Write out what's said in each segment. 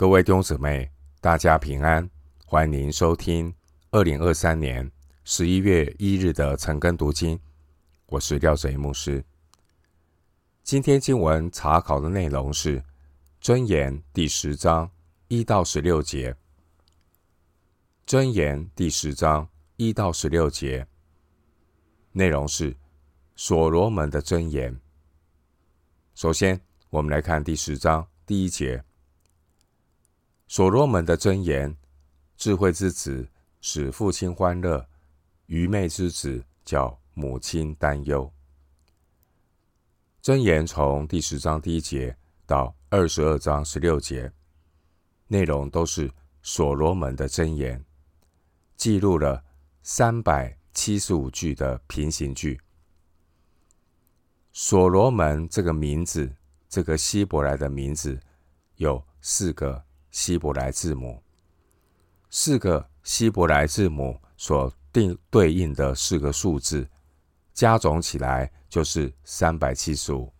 各位弟兄姊妹，大家平安，欢迎您收听二零二三年十一月一日的晨更读经。我是廖哲一牧师。今天经文查考的内容是《箴言》第十章一到十六节，《箴言》第十章一到十六节内容是所罗门的箴言。首先，我们来看第十章第一节。所罗门的箴言：智慧之子使父亲欢乐，愚昧之子叫母亲担忧。箴言从第十章第一节到二十二章十六节，内容都是所罗门的箴言，记录了三百七十五句的平行句。所罗门这个名字，这个希伯来的名字有四个。希伯来字母，四个希伯来字母所定对应的四个数字，加总起来就是三百七十五。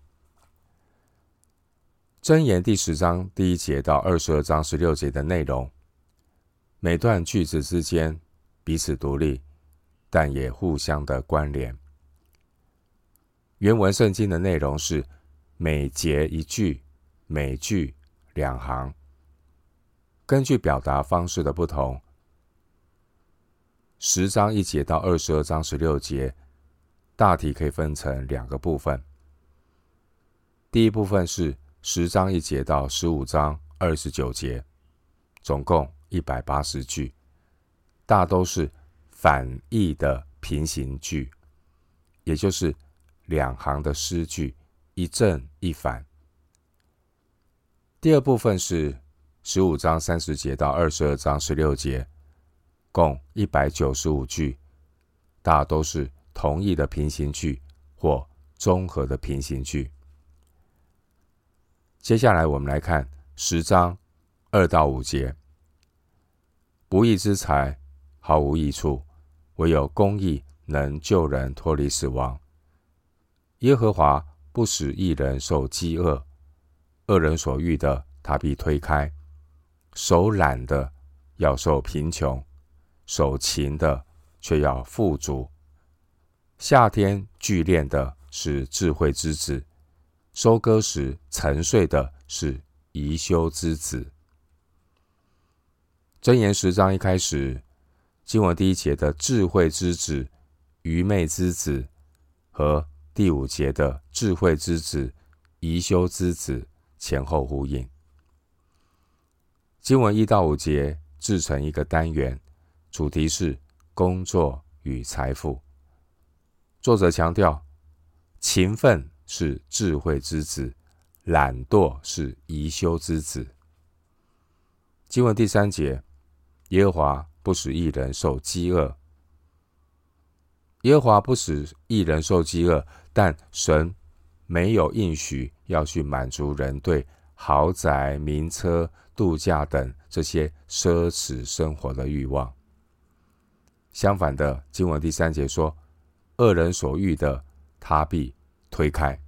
箴言第十章第一节到二十二章十六节的内容，每段句子之间彼此独立，但也互相的关联。原文圣经的内容是每节一句，每句两行。根据表达方式的不同，十章一节到二十二章十六节，大体可以分成两个部分。第一部分是十章一节到十五章二十九节，总共一百八十句，大都是反义的平行句，也就是两行的诗句，一正一反。第二部分是。十五章三十节到二十二章十六节，共一百九十五句，大都是同义的平行句或综合的平行句。接下来，我们来看十章二到五节：不义之财毫无益处，唯有公义能救人脱离死亡。耶和华不使一人受饥饿，恶人所欲的，他必推开。手懒的要受贫穷，手勤的却要富足。夏天聚敛的是智慧之子，收割时沉睡的是宜修之子。箴言十章一开始，经文第一节的智慧之子、愚昧之子，和第五节的智慧之子、宜修之子前后呼应。经文一到五节制成一个单元，主题是工作与财富。作者强调，勤奋是智慧之子，懒惰是贻羞之子。经文第三节，耶和华不使一人受饥饿。耶和华不使一人受饥饿，但神没有应许要去满足人对豪宅、名车。度假等这些奢侈生活的欲望。相反的，经文第三节说：“恶人所欲的，他必推开。”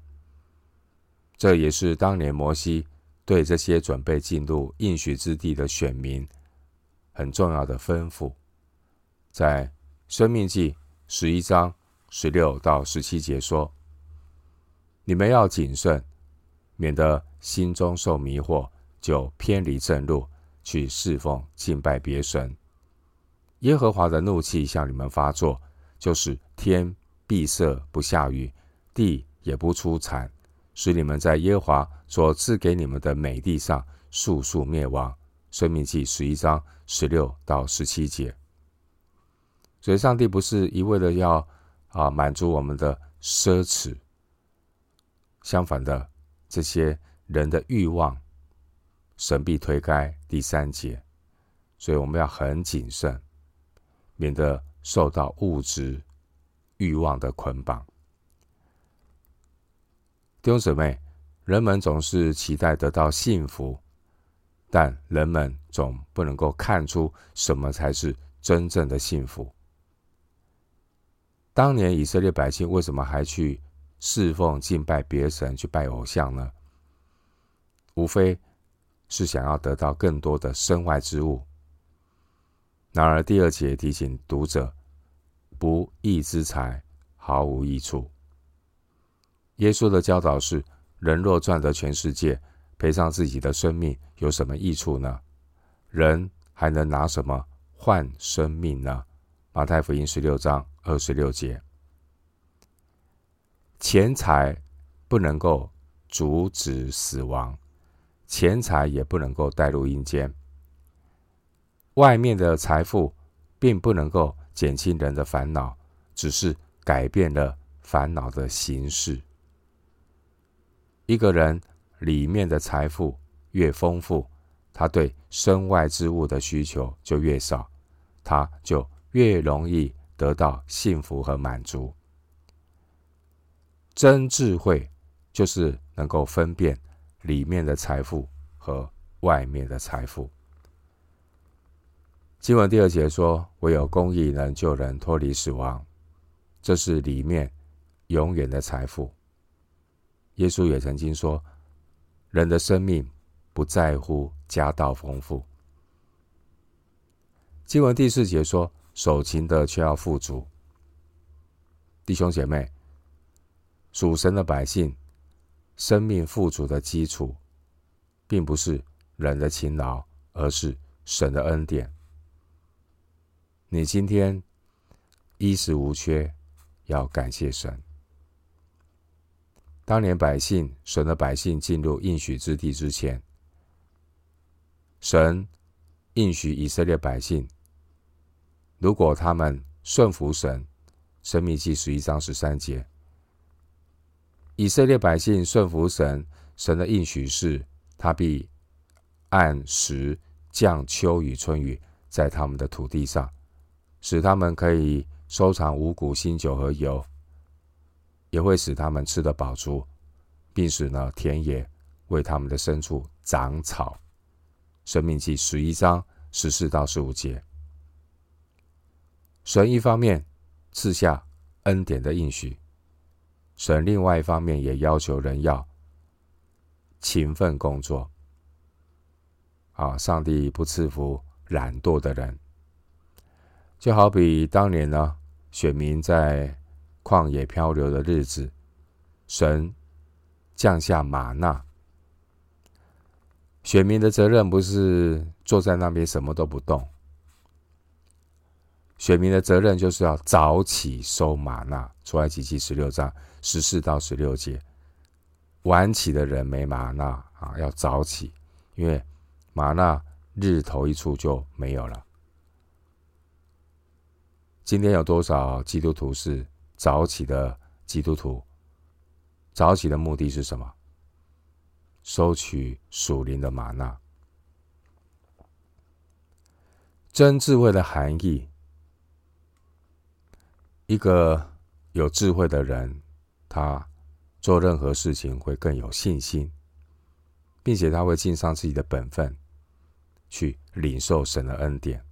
这也是当年摩西对这些准备进入应许之地的选民很重要的吩咐。在《生命记》十一章十六到十七节说：“你们要谨慎，免得心中受迷惑。”就偏离正路，去侍奉敬拜别神。耶和华的怒气向你们发作，就是天闭塞不下雨，地也不出产，使你们在耶和华所赐给你们的美地上速速灭亡。申命记十一章十六到十七节。所以，上帝不是一味的要啊满足我们的奢侈，相反的，这些人的欲望。神必推开第三节，所以我们要很谨慎，免得受到物质欲望的捆绑。弟兄姊妹，人们总是期待得到幸福，但人们总不能够看出什么才是真正的幸福。当年以色列百姓为什么还去侍奉敬拜别神，去拜偶像呢？无非。是想要得到更多的身外之物。然而第二节提醒读者，不义之财毫无益处。耶稣的教导是：人若赚得全世界，赔上自己的生命，有什么益处呢？人还能拿什么换生命呢？马太福音十六章二十六节。钱财不能够阻止死亡，钱财也不能够带入阴间。外面的财富并不能够减轻人的烦恼，只是改变了烦恼的形式。一个人里面的财富越丰富，他对身外之物的需求就越少，他就越容易得到幸福和满足。真智慧就是能够分辨里面的财富和外面的财富。经文第二节说：“唯有公义能救人脱离死亡，这是里面永远的财富。”耶稣也曾经说：“人的生命不在乎家道丰富。”经文第四节说：“守勤的却要富足。”弟兄姐妹，属神的百姓，生命富足的基础，并不是人的勤劳，而是神的恩典。你今天衣食无缺，要感谢神。当年百姓，神的百姓进入应许之地之前，神应许以色列百姓，如果他们顺服神，申命记十一章十三节，以色列百姓顺服神，神的应许是，他必按时降秋雨春雨在他们的土地上，使他们可以收藏五谷、新酒和油。也会使他们吃得饱足，并使呢田野为他们的牲畜长草。申命记十一章十四到十五节。神一方面赐下恩典的应许，神另外一方面也要求人要勤奋工作。啊，上帝不赐福懒惰的人，就好比当年呢，选民在。旷野漂流的日子，神降下吗哪。选民的责任不是坐在那边什么都不动，选民的责任就是要早起收吗哪。出埃及记十六章十四到十六节，晚起的人没吗哪啊，要早起，因为吗哪日头一出就没有了。今天有多少基督徒是？早起的基督徒，早起的目的是什么？收取属灵的吗哪。真智慧的含义，一个有智慧的人，他做任何事情会更有信心，并且他会尽上自己的本分，去领受神的恩典。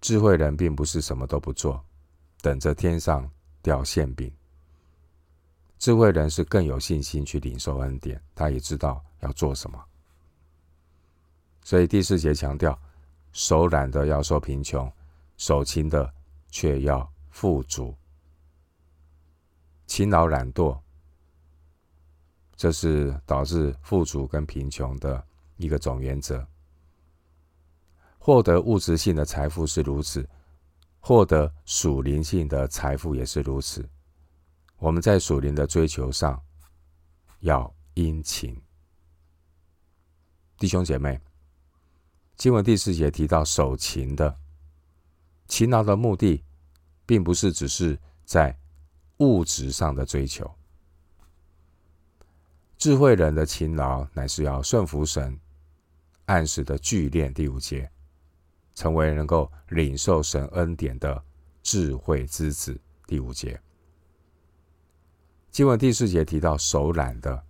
智慧人并不是什么都不做。等着天上掉馅饼，智慧人是更有信心去领受恩典，他也知道要做什么。所以第四节强调，手懒的要受贫穷，手勤的却要富足。勤劳懒惰，这是导致富足跟贫穷的一个总原则。获得物质性的财富是如此。获得属灵性的财富也是如此。我们在属灵的追求上要殷勤。弟兄姐妹，经文第四节提到守勤的，勤劳的目的，并不是只是在物质上的追求。智慧人的勤劳乃是要顺服神，按时的聚练。第五节。成为能够领受神恩典的智慧之子。第五节，经文第四节提到手懒的，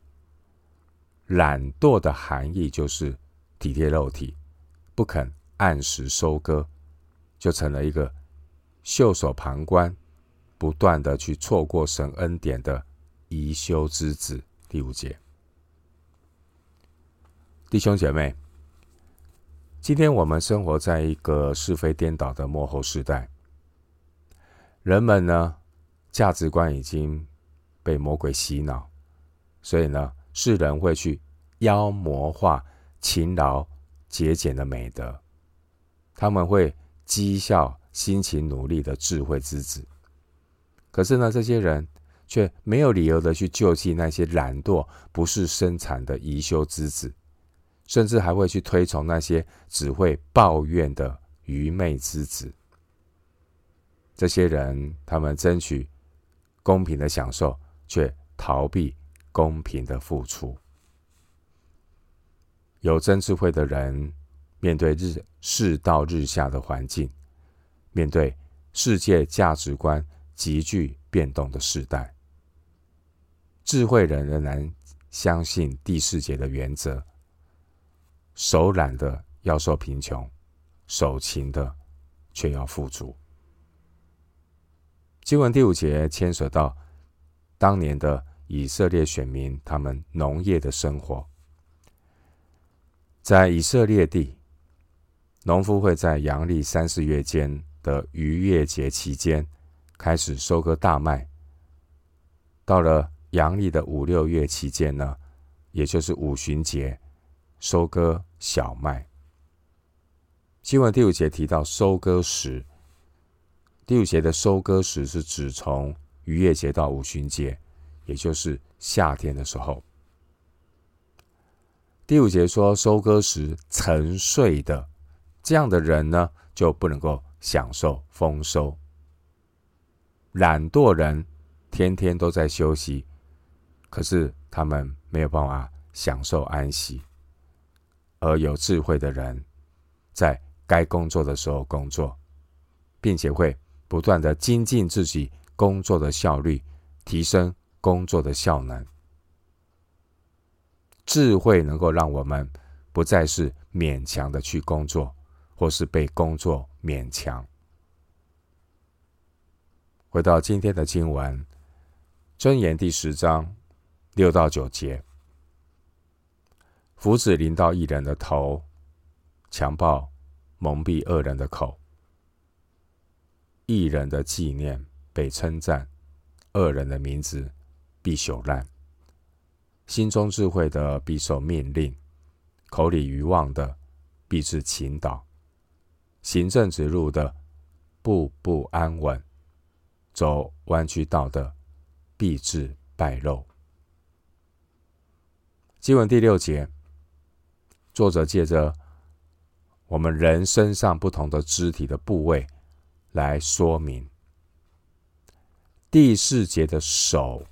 懒惰的含义就是体贴肉体，不肯按时收割，就成了一个袖手旁观，不断的去错过神恩典的贻羞之子。第五节，弟兄姐妹，今天我们生活在一个是非颠倒的幕后时代，人们呢，价值观已经被魔鬼洗脑，所以呢，世人会去妖魔化勤劳节俭的美德，他们会讥笑辛勤努力的智慧之子。可是呢，这些人却没有理由的去救济那些懒惰不是生产的贻羞之子。甚至还会去推崇那些只会抱怨的愚昧之子。这些人，他们争取公平的享受，却逃避公平的付出。有真智慧的人，面对日世道日下的环境，面对世界价值观急剧变动的时代，智慧人仍然相信第四节的原则。手懒的要受贫穷，手勤的却要富足。经文第五节牵涉到当年的以色列选民，他们农业的生活。在以色列地，农夫会在阳历三四月间的逾越节期间开始收割大麦。到了阳历的五六月期间呢，也就是五旬节。收割小麦。新闻第五节提到收割时，第五节的收割时是指从逾越节到五旬节，也就是夏天的时候。第五节说收割时沉睡的这样的人呢，就不能够享受丰收。懒惰人天天都在休息，可是他们没有办法享受安息。而有智慧的人，在该工作的时候工作，并且会不断的精进自己工作的效率，提升工作的效能。智慧能够让我们不再是勉强的去工作，或是被工作勉强。回到今天的经文，箴言第十章六到九节。斧子临到一人的头，强暴蒙蔽恶人的口。一人的纪念被称赞，恶人的名字必朽烂。心中智慧的必受命令，口里愚妄的必至倾倒。行正直路的步步安稳，走弯曲道的必致败露。经文第六节。作者借着我们人身上不同的肢体的部位来说明，第四节的手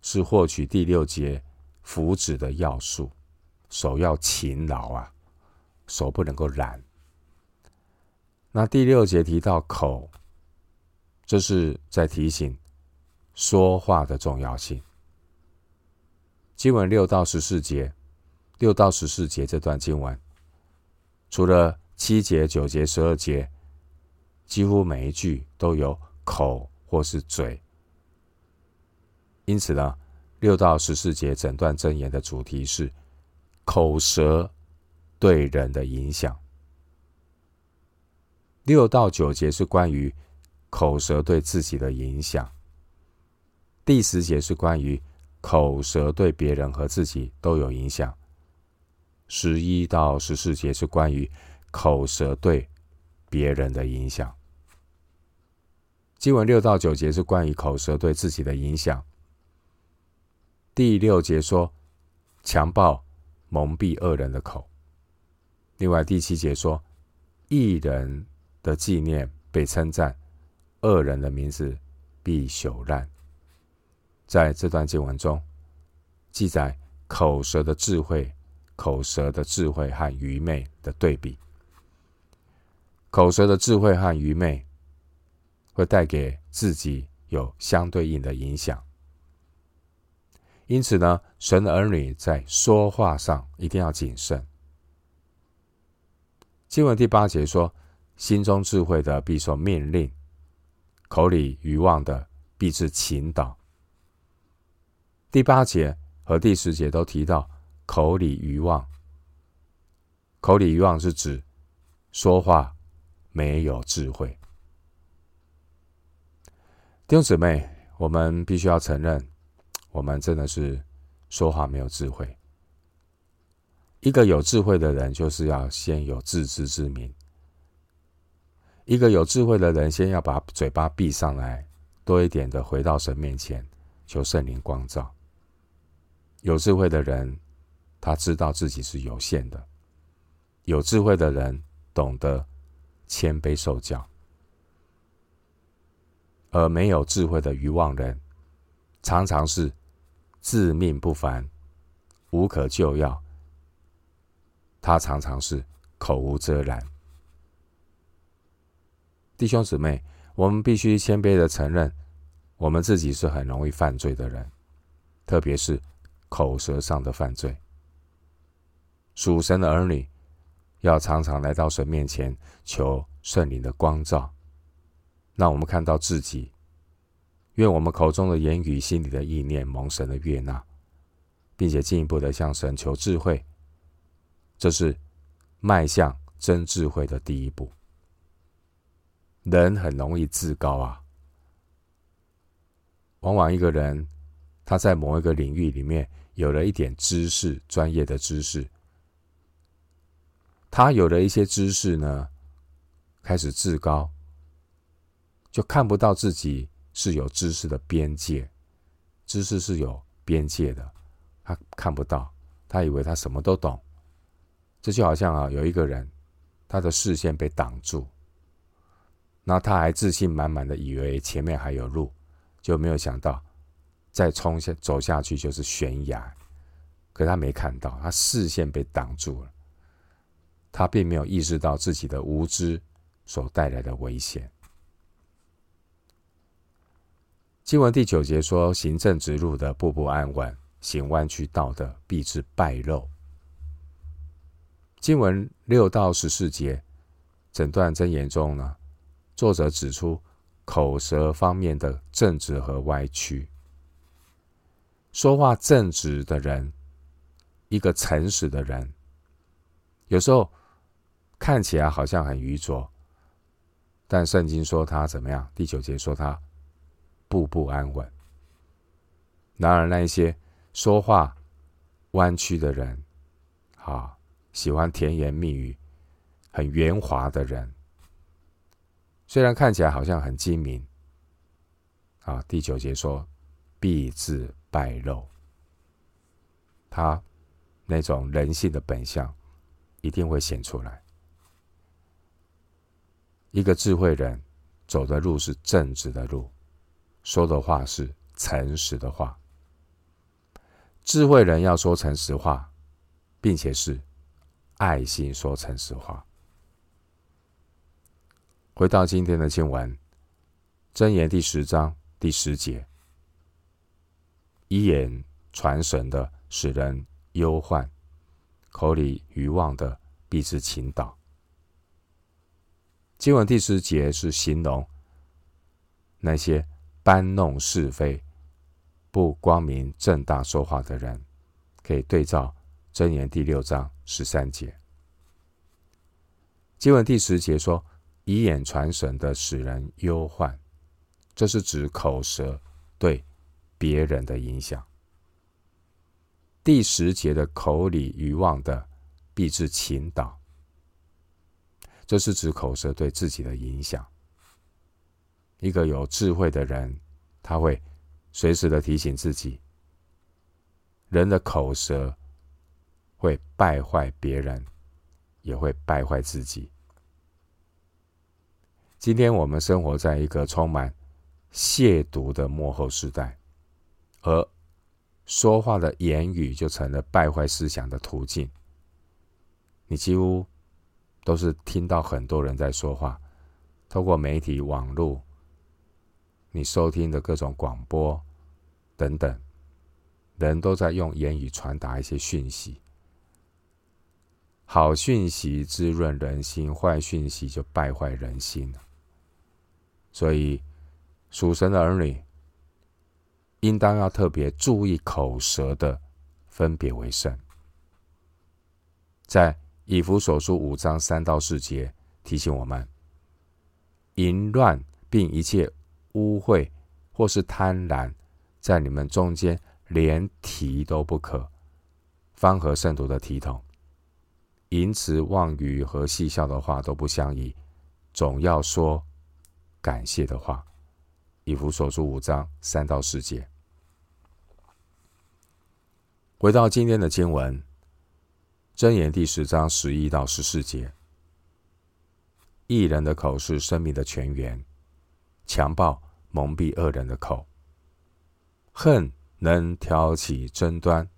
是获取第六节福祉的要素，手要勤劳啊，手不能够懒。那第六节提到口，这是在提醒说话的重要性。经文六到十四节。六到十四节这段经文，除了七节、九节、十二节，几乎每一句都有口或是嘴。因此呢，六到十四节整段箴言的主题是口舌对人的影响。六到九节是关于口舌对自己的影响。第十节是关于口舌对别人和自己都有影响。十一到十四节是关于口舌对别人的影响。经文六到九节是关于口舌对自己的影响。第六节说强暴蒙蔽恶人的口。另外第七节说义人的纪念被称赞，恶人的名字必朽烂。在这段经文中记载口舌的智慧。口舌的智慧和愚昧的对比，口舌的智慧和愚昧会带给自己有相对应的影响。因此呢，神的儿女在说话上一定要谨慎。经文第八节说：“心中智慧的必受命令，口里愚妄的必致倾倒。”第八节和第十节都提到。口里愚妄，口里愚妄是指说话没有智慧。弟兄姊妹，我们必须要承认，我们真的是说话没有智慧。一个有智慧的人，就是要先有自知之明。一个有智慧的人，先要把嘴巴闭上来，多一点的回到神面前，求圣灵光照。有智慧的人，他知道自己是有限的；有智慧的人，懂得谦卑受教。而没有智慧的愚妄人，常常是自命不凡，无可救药。他常常是口无遮拦。弟兄姊妹，我们必须谦卑的承认，我们自己是很容易犯罪的人，特别是口舌上的犯罪。属神的儿女要常常来到神面前，求圣灵的光照，让我们看到自己。愿我们口中的言语、心里的意念蒙神的悦纳，并且进一步的向神求智慧。这是迈向真智慧的第一步。人很容易自高啊，往往一个人他在某一个领域里面有了一点知识、专业的知识，他有了一些知识呢，开始自高，就看不到自己是有知识的边界，知识是有边界的，他看不到，他以为他什么都懂。这就好像啊，有一个人，他的视线被挡住，那他还自信满满的以为前面还有路，就没有想到再冲下走下去就是悬崖，可他没看到，他视线被挡住了，他并没有意识到自己的无知所带来的危险。经文第九节说：“行正直路的，步步安稳；行弯曲道的，必致败露。”经文六到十四节，整段箴言中呢，作者指出口舌方面的正直和歪曲。说话正直的人，一个诚实的人，有时候看起来好像很愚拙，但圣经说他怎么样？第九节说他步步安稳。然而，那一些说话弯曲的人，啊。喜欢甜言蜜语、很圆滑的人，虽然看起来好像很精明，啊，第九节说必致败露，他那种人性的本相一定会显出来。一个智慧人走的路是正直的路，说的话是诚实的话。智慧人要说诚实话，并且是。爱心说诚实话。回到今天的经文，箴言第十章第十节：一眼传神的，使人忧患；口里愚妄的，必致倾倒。经文第十节是形容那些搬弄是非、不光明正大说话的人，可以对照。箴言第六章十三节，经文第十节说：“以眼传神的，使人忧患。”这是指口舌对别人的影响。第十节的口里余望的，必致倾倒。这是指口舌对自己的影响。一个有智慧的人，他会随时的提醒自己，人的口舌。会败坏别人，也会败坏自己。今天我们生活在一个充满亵渎的幕后时代，而说话的言语就成了败坏思想的途径。你几乎都是听到很多人在说话，透过媒体、网络，你收听的各种广播等等，人都在用言语传达一些讯息。好讯息滋润人心，坏讯息就败坏人心了。所以，属神的儿女应当要特别注意口舌的分别为圣。在以弗所书五章三到四节提醒我们：淫乱并一切污秽或是贪婪，在你们中间连提都不可，方合圣徒的体统。淫词妄语和戏笑的话都不相宜，总要说感谢的话。以弗所书五章三到四节。回到今天的经文，箴言第十章十一到十四节：一人的口是生命的泉源，强暴蒙蔽恶人的口。恨能挑起争端，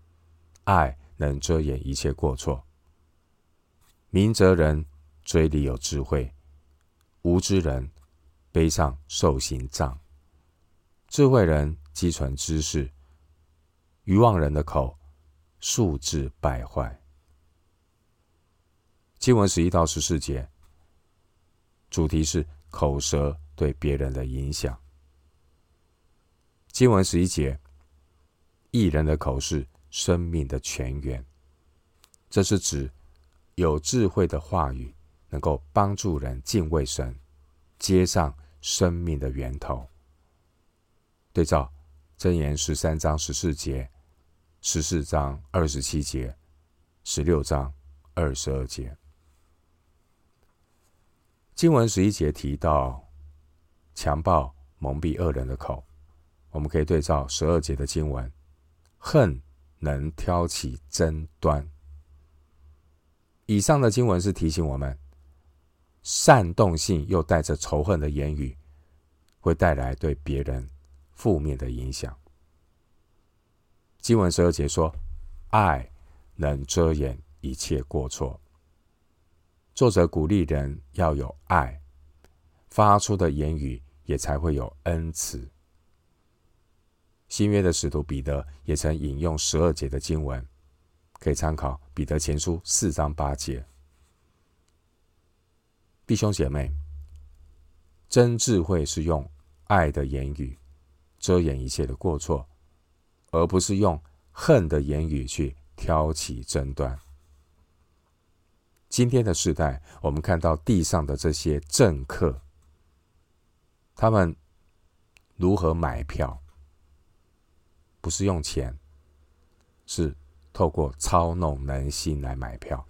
爱能遮掩一切过错。明哲人嘴里有智慧，无知人背上受刑杖。智慧人积存知识，愚妄人的口。素质败坏。经文十一到十四节，主题是口舌对别人的影响。经文十一节，义人的口是生命的泉源，这是指有智慧的话语能够帮助人敬畏神，接上生命的源头。对照箴言十三章十四节。十四章二十七节，十六章二十二节，经文十一节提到强暴蒙蔽恶人的口，我们可以对照十二节的经文，恨能挑起争端。以上的经文是提醒我们，煽动性又带着仇恨的言语，会带来对别人负面的影响。经文十二节说：“爱能遮掩一切过错。”作者鼓励人要有爱，发出的言语也才会有恩慈。新约的使徒彼得也曾引用十二节的经文，可以参考彼得前书四章八节。弟兄姐妹，真智慧是用爱的言语遮掩一切的过错。而不是用恨的言语去挑起争端。今天的时代，我们看到地上的这些政客，他们如何买票？不是用钱，是透过操弄人心来买票。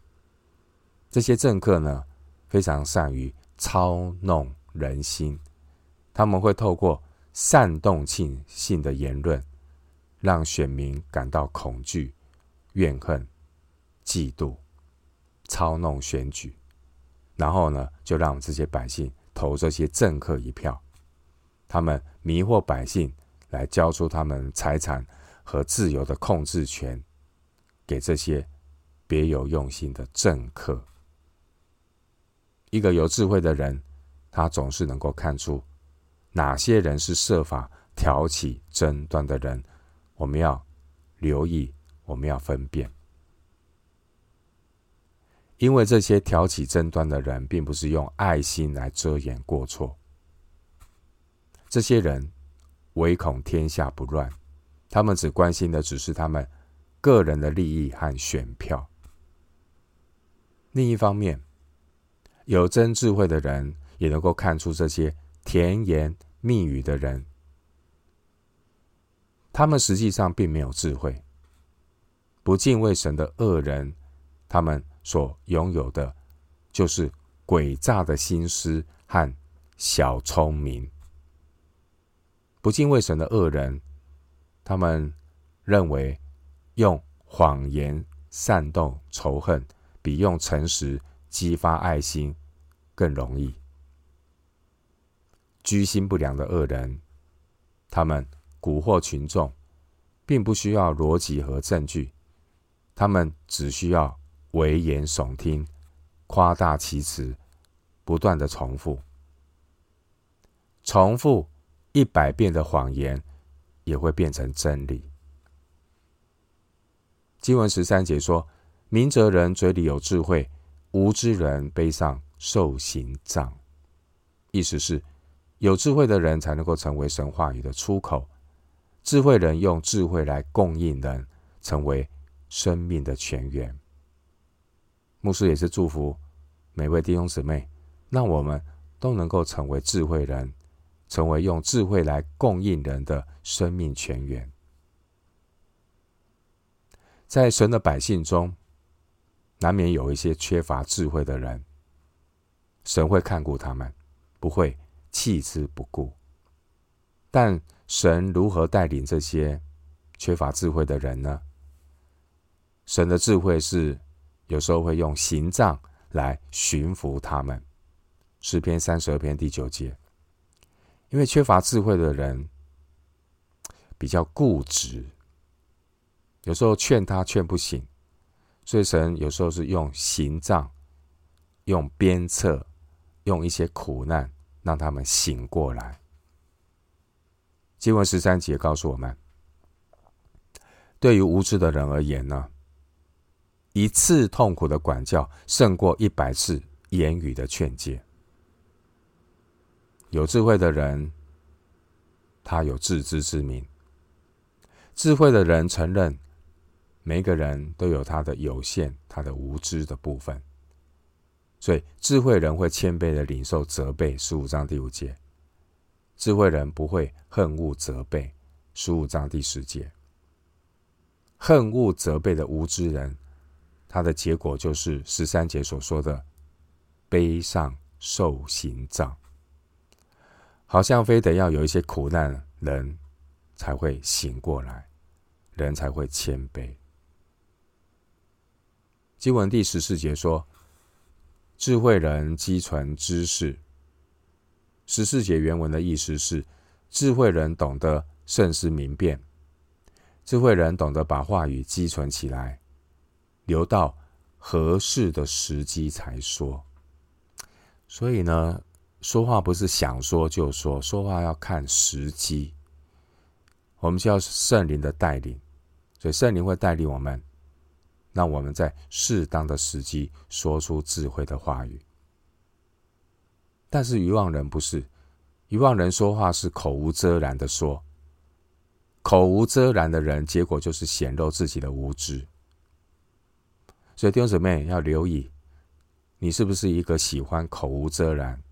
这些政客呢，非常善于操弄人心，他们会透过煽动性性的言论。让选民感到恐惧、怨恨、嫉妒、操弄选举，然后呢，就让这些百姓投这些政客一票。他们迷惑百姓，来交出他们财产和自由的控制权给这些别有用心的政客。一个有智慧的人，他总是能够看出哪些人是设法挑起争端的人。我们要留意，我们要分辨，因为这些挑起争端的人，并不是用爱心来遮掩过错。这些人唯恐天下不乱，他们只关心的只是他们个人的利益和选票。另一方面，有真智慧的人也能够看出这些甜言蜜语的人。他们实际上并没有智慧，不敬畏神的恶人，他们所拥有的，就是诡诈的心思和小聪明。不敬畏神的恶人，他们认为用谎言煽动仇恨，比用诚实激发爱心更容易。居心不良的恶人，他们。蛊惑群众，并不需要逻辑和证据，他们只需要危言耸听、夸大其词、不断的重复，重复一百遍的谎言也会变成真理。经文十三节说：“明哲人嘴里有智慧，无知人背上受刑杖。”意思是，有智慧的人才能够成为神话语的出口。智慧人用智慧来供应人，成为生命的泉源。牧师也是祝福每位弟兄姊妹，让我们都能够成为智慧人，成为用智慧来供应人的生命泉源。在神的百姓中，难免有一些缺乏智慧的人，神会看顾他们，不会弃之不顾。但神如何带领这些缺乏智慧的人呢？神的智慧是有时候会用刑杖来驯服他们。诗篇三十二篇第九节，因为缺乏智慧的人比较固执，有时候劝他劝不醒，所以神有时候是用刑杖、用鞭策、用一些苦难，让他们醒过来。经文十三节告诉我们，对于无知的人而言呢，一次痛苦的管教胜过一百次言语的劝诫。有智慧的人，他有自知之明。智慧的人承认，每个人都有他的有限、他的无知的部分。所以，智慧人会谦卑的领受责备。十五章第五节，智慧人不会恨恶责备。十五章第十节，恨恶责备的无知人，他的结果就是十三节所说的背上受刑杖。好像非得要有一些苦难，人才会醒过来，人才会谦卑。经文第十四节说：“智慧人积存知识。”十四节原文的意思是：智慧人懂得慎思明辨，智慧人懂得把话语积存起来，留到合适的时机才说。所以呢，说话不是想说就说，说话要看时机。我们需要圣灵的带领，所以圣灵会带领我们，让我们在适当的时机说出智慧的话语。但是愚妄人不是，愚妄人说话是口无遮拦的说，口无遮拦的人，结果就是显露自己的无知。所以弟兄姊妹要留意，你是不是一个喜欢口无遮拦？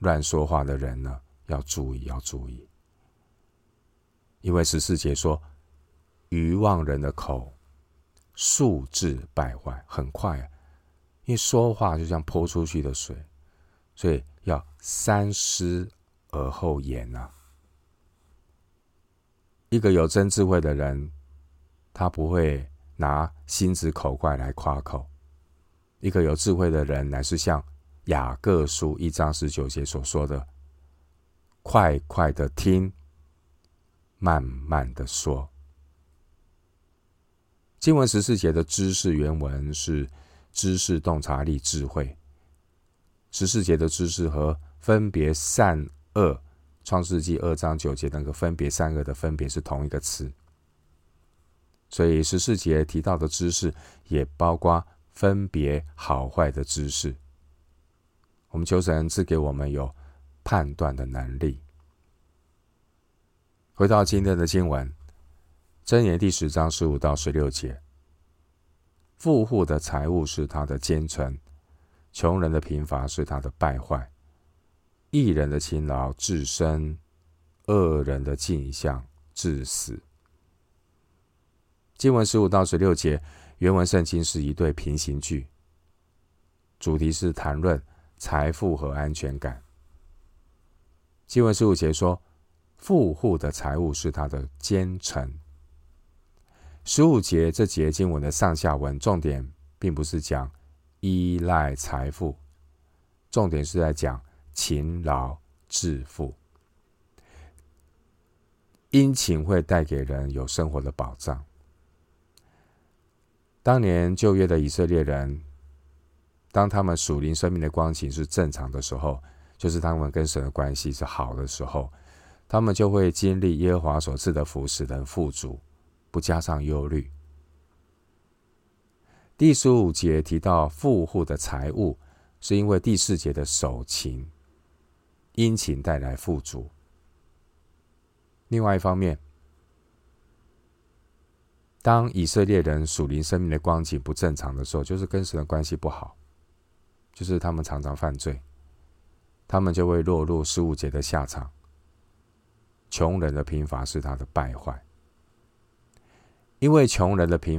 乱说话的人呢，要注意，要注意，因为十四节说，愚妄人的口素质败坏，很快啊，因为说话就像泼出去的水，所以要三思而后言呐。一个有真智慧的人，他不会拿心直口快来夸口；一个有智慧的人，乃是像。雅各书一章十九节所说的：“快快的听，慢慢的说。”经文十四节的知识原文是知识、洞察力、智慧。十四节的知识和分别善恶，创世纪二章九节那个分别善恶的分别是同一个词，所以十四节提到的知识也包括分别好坏的知识。我们求神赐给我们有判断的能力。回到今天的经文，箴言第十章十五到十六节：富户的财物是他的奸臣，穷人的贫乏是他的败坏。一人的勤劳致生，恶人的径向致死。经文十五到十六节，原文圣经是一对平行句，主题是谈论。财富和安全感。经文十五节说，富户的财物是他的奸臣。十五节这节经文的上下文重点，并不是讲依赖财富，重点是在讲勤劳致富。殷勤会带给人有生活的保障。当年旧约的以色列人。当他们属灵生命的光景是正常的时候，就是他们跟神的关系是好的时候，他们就会经历耶和华所赐的福，使人富足，不加上忧虑。第十五节提到富户的财物，是因为第四节的守勤，殷勤带来富足。另外一方面，当以色列人属灵生命的光景不正常的时候，就是跟神的关系不好，就是他们常常犯罪，他们就会落入十五节的下场。穷人的贫乏是他的败坏，因为穷人的贫